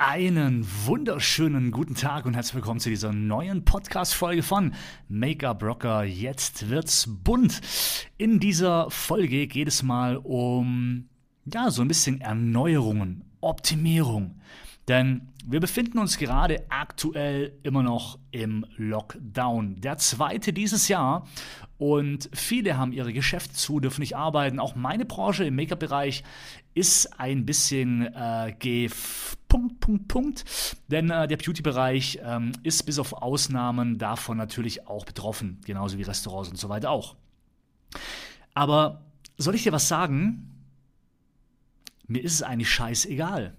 Einen wunderschönen guten Tag und herzlich willkommen zu dieser neuen Podcast-Folge von Make-up Rocker. Jetzt wird's bunt. In dieser Folge geht es mal um, ja, so ein bisschen Erneuerungen, Optimierung. Denn wir befinden uns gerade aktuell immer noch im Lockdown. Der zweite dieses Jahr. Und viele haben ihre Geschäfte zu, dürfen nicht arbeiten. Auch meine Branche im Make-up-Bereich ist ein bisschen äh, Punkt, Punkt, Punkt. Denn äh, der Beauty-Bereich ähm, ist bis auf Ausnahmen davon natürlich auch betroffen. Genauso wie Restaurants und so weiter auch. Aber soll ich dir was sagen? Mir ist es eigentlich scheißegal.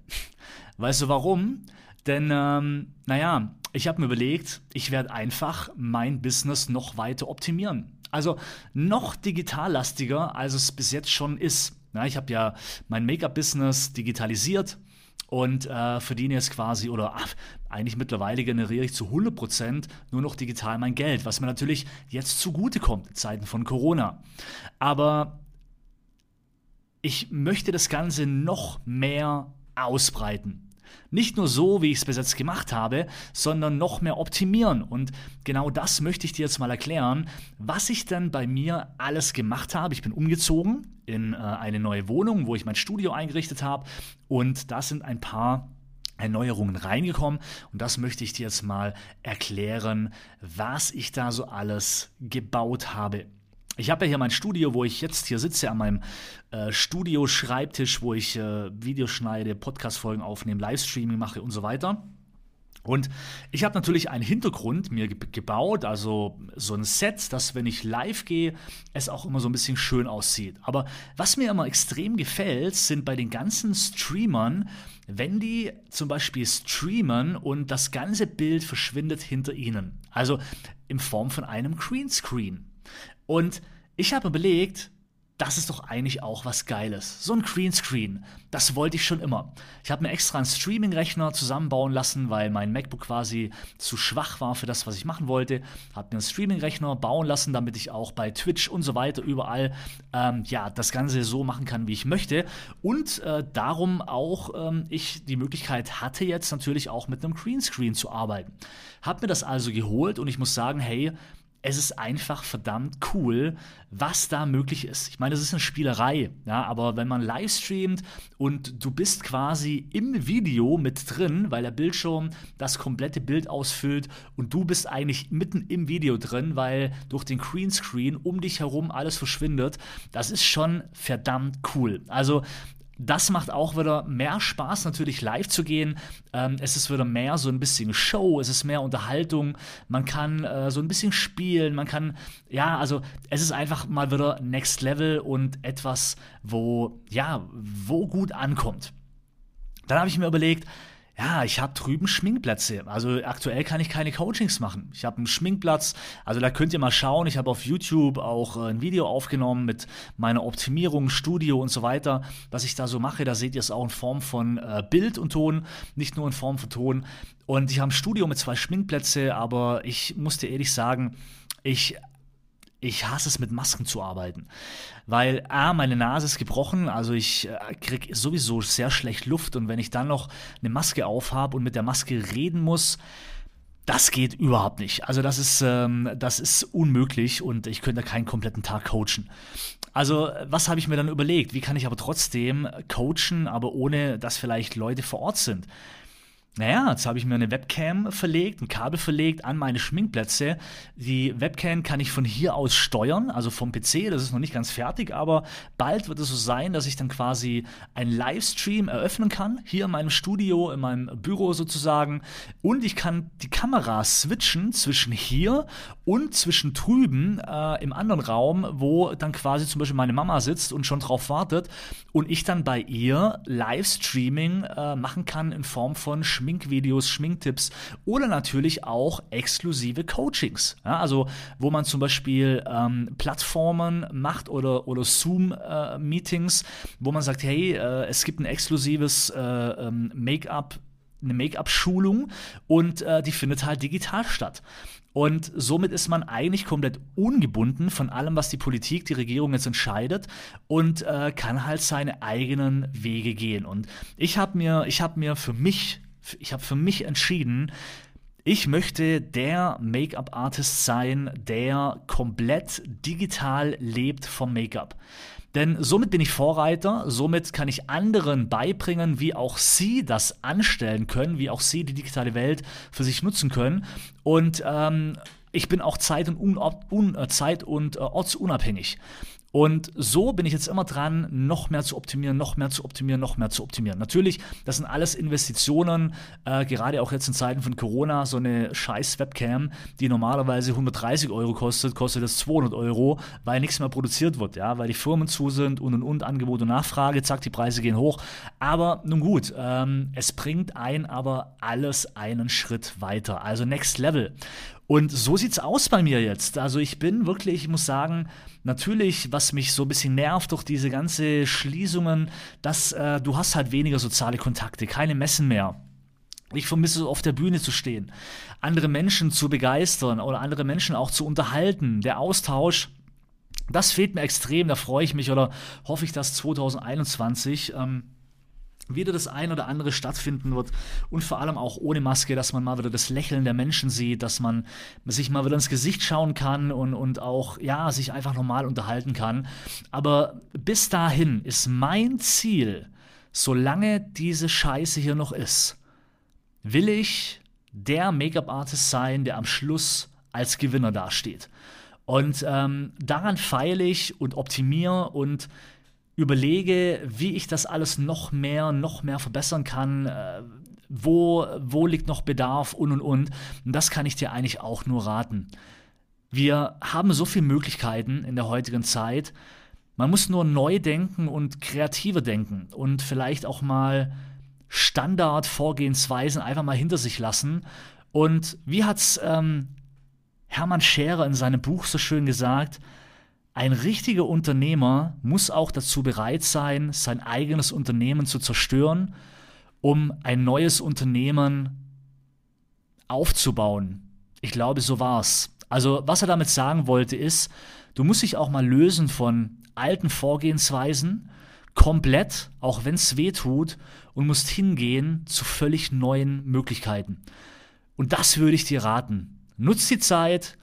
Weißt du warum? Denn, ähm, naja, ich habe mir überlegt, ich werde einfach mein Business noch weiter optimieren. Also noch digitallastiger, als es bis jetzt schon ist. Ja, ich habe ja mein Make-up-Business digitalisiert und äh, verdiene jetzt quasi, oder ach, eigentlich mittlerweile generiere ich zu 100% nur noch digital mein Geld, was mir natürlich jetzt zugutekommt in Zeiten von Corona. Aber ich möchte das Ganze noch mehr ausbreiten. Nicht nur so, wie ich es bis jetzt gemacht habe, sondern noch mehr optimieren. Und genau das möchte ich dir jetzt mal erklären, was ich dann bei mir alles gemacht habe. Ich bin umgezogen in äh, eine neue Wohnung, wo ich mein Studio eingerichtet habe. Und da sind ein paar Erneuerungen reingekommen und das möchte ich dir jetzt mal erklären, was ich da so alles gebaut habe. Ich habe ja hier mein Studio, wo ich jetzt hier sitze, an meinem äh, Studio-Schreibtisch, wo ich äh, Videos schneide, Podcast-Folgen aufnehme, Livestreaming mache und so weiter. Und ich habe natürlich einen Hintergrund mir gebaut, also so ein Set, dass wenn ich live gehe, es auch immer so ein bisschen schön aussieht. Aber was mir immer extrem gefällt, sind bei den ganzen Streamern, wenn die zum Beispiel streamen und das ganze Bild verschwindet hinter ihnen. Also in Form von einem Greenscreen. Und ich habe überlegt, das ist doch eigentlich auch was Geiles. So ein Greenscreen, das wollte ich schon immer. Ich habe mir extra einen Streaming-Rechner zusammenbauen lassen, weil mein MacBook quasi zu schwach war für das, was ich machen wollte. Habe mir einen Streaming-Rechner bauen lassen, damit ich auch bei Twitch und so weiter überall ähm, ja das Ganze so machen kann, wie ich möchte. Und äh, darum auch ähm, ich die Möglichkeit hatte jetzt natürlich auch mit einem Greenscreen zu arbeiten. Habe mir das also geholt und ich muss sagen, hey, es ist einfach verdammt cool, was da möglich ist. Ich meine, das ist eine Spielerei, ja, aber wenn man live streamt und du bist quasi im Video mit drin, weil der Bildschirm das komplette Bild ausfüllt und du bist eigentlich mitten im Video drin, weil durch den Greenscreen um dich herum alles verschwindet, das ist schon verdammt cool. Also das macht auch wieder mehr Spaß, natürlich live zu gehen. Ähm, es ist wieder mehr so ein bisschen Show, es ist mehr Unterhaltung. Man kann äh, so ein bisschen spielen, man kann, ja, also es ist einfach mal wieder Next Level und etwas, wo, ja, wo gut ankommt. Dann habe ich mir überlegt, ja, ich habe drüben Schminkplätze. Also aktuell kann ich keine Coachings machen. Ich habe einen Schminkplatz. Also da könnt ihr mal schauen. Ich habe auf YouTube auch äh, ein Video aufgenommen mit meiner Optimierung, Studio und so weiter, was ich da so mache. Da seht ihr es auch in Form von äh, Bild und Ton, nicht nur in Form von Ton. Und ich habe ein Studio mit zwei Schminkplätze, aber ich musste ehrlich sagen, ich ich hasse es, mit Masken zu arbeiten. Weil, A, meine Nase ist gebrochen, also ich äh, kriege sowieso sehr schlecht Luft und wenn ich dann noch eine Maske aufhabe und mit der Maske reden muss, das geht überhaupt nicht. Also das ist, ähm, das ist unmöglich und ich könnte keinen kompletten Tag coachen. Also was habe ich mir dann überlegt? Wie kann ich aber trotzdem coachen, aber ohne dass vielleicht Leute vor Ort sind? Naja, jetzt habe ich mir eine Webcam verlegt, ein Kabel verlegt an meine Schminkplätze. Die Webcam kann ich von hier aus steuern, also vom PC, das ist noch nicht ganz fertig, aber bald wird es so sein, dass ich dann quasi einen Livestream eröffnen kann, hier in meinem Studio, in meinem Büro sozusagen. Und ich kann die Kamera switchen zwischen hier und zwischen drüben äh, im anderen Raum, wo dann quasi zum Beispiel meine Mama sitzt und schon drauf wartet und ich dann bei ihr Livestreaming äh, machen kann in Form von Schminkvideos, Schminktipps oder natürlich auch exklusive Coachings. Ja, also wo man zum Beispiel ähm, Plattformen macht oder, oder Zoom-Meetings, äh, wo man sagt, hey, äh, es gibt ein exklusives äh, ähm, Make-up eine Make-up-Schulung und äh, die findet halt digital statt. Und somit ist man eigentlich komplett ungebunden von allem, was die Politik, die Regierung jetzt entscheidet und äh, kann halt seine eigenen Wege gehen. Und ich habe mir, ich habe mir für mich Ich habe für mich entschieden, ich möchte der Make-up-Artist sein, der komplett digital lebt vom Make-up. Denn somit bin ich Vorreiter, somit kann ich anderen beibringen, wie auch sie das anstellen können, wie auch sie die digitale Welt für sich nutzen können. Und ähm, ich bin auch zeit- und, un un äh, zeit und äh, ortsunabhängig. Und so bin ich jetzt immer dran, noch mehr zu optimieren, noch mehr zu optimieren, noch mehr zu optimieren. Natürlich, das sind alles Investitionen, äh, gerade auch jetzt in Zeiten von Corona, so eine scheiß Webcam, die normalerweise 130 Euro kostet, kostet jetzt 200 Euro, weil nichts mehr produziert wird, ja, weil die Firmen zu sind und und und, Angebot und Nachfrage, zack, die Preise gehen hoch. Aber nun gut, ähm, es bringt ein aber alles einen Schritt weiter, also Next Level. Und so sieht's aus bei mir jetzt. Also ich bin wirklich, ich muss sagen, natürlich, was mich so ein bisschen nervt durch diese ganze Schließungen, dass äh, du hast halt weniger soziale Kontakte, keine Messen mehr. Ich vermisse auf der Bühne zu stehen, andere Menschen zu begeistern oder andere Menschen auch zu unterhalten. Der Austausch, das fehlt mir extrem. Da freue ich mich oder hoffe ich, dass 2021 ähm, wieder das ein oder andere stattfinden wird und vor allem auch ohne Maske, dass man mal wieder das Lächeln der Menschen sieht, dass man sich mal wieder ins Gesicht schauen kann und, und auch, ja, sich einfach normal unterhalten kann. Aber bis dahin ist mein Ziel, solange diese Scheiße hier noch ist, will ich der Make-up-Artist sein, der am Schluss als Gewinner dasteht. Und ähm, daran feile ich und optimiere und überlege, wie ich das alles noch mehr, noch mehr verbessern kann, äh, wo, wo liegt noch Bedarf und und und. Und das kann ich dir eigentlich auch nur raten. Wir haben so viele Möglichkeiten in der heutigen Zeit. Man muss nur neu denken und kreativer denken und vielleicht auch mal Standardvorgehensweisen einfach mal hinter sich lassen. Und wie hat's ähm, Hermann Scherer in seinem Buch so schön gesagt, ein richtiger Unternehmer muss auch dazu bereit sein, sein eigenes Unternehmen zu zerstören, um ein neues Unternehmen aufzubauen. Ich glaube, so war's. Also, was er damit sagen wollte, ist, du musst dich auch mal lösen von alten Vorgehensweisen, komplett, auch wenn es weh tut, und musst hingehen zu völlig neuen Möglichkeiten. Und das würde ich dir raten. Nutz die Zeit,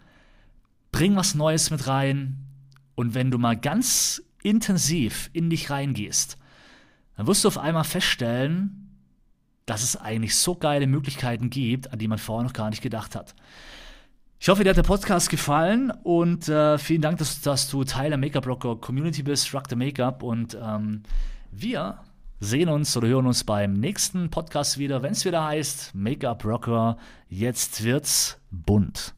bring was Neues mit rein, und wenn du mal ganz intensiv in dich reingehst, dann wirst du auf einmal feststellen, dass es eigentlich so geile Möglichkeiten gibt, an die man vorher noch gar nicht gedacht hat. Ich hoffe, dir hat der Podcast gefallen und äh, vielen Dank, dass, dass, du Teil der Make-up Rocker Community bist, Rock the Make-up und ähm, wir sehen uns oder hören uns beim nächsten Podcast wieder, wenn es wieder heißt Make-up Rocker, jetzt wird's bunt.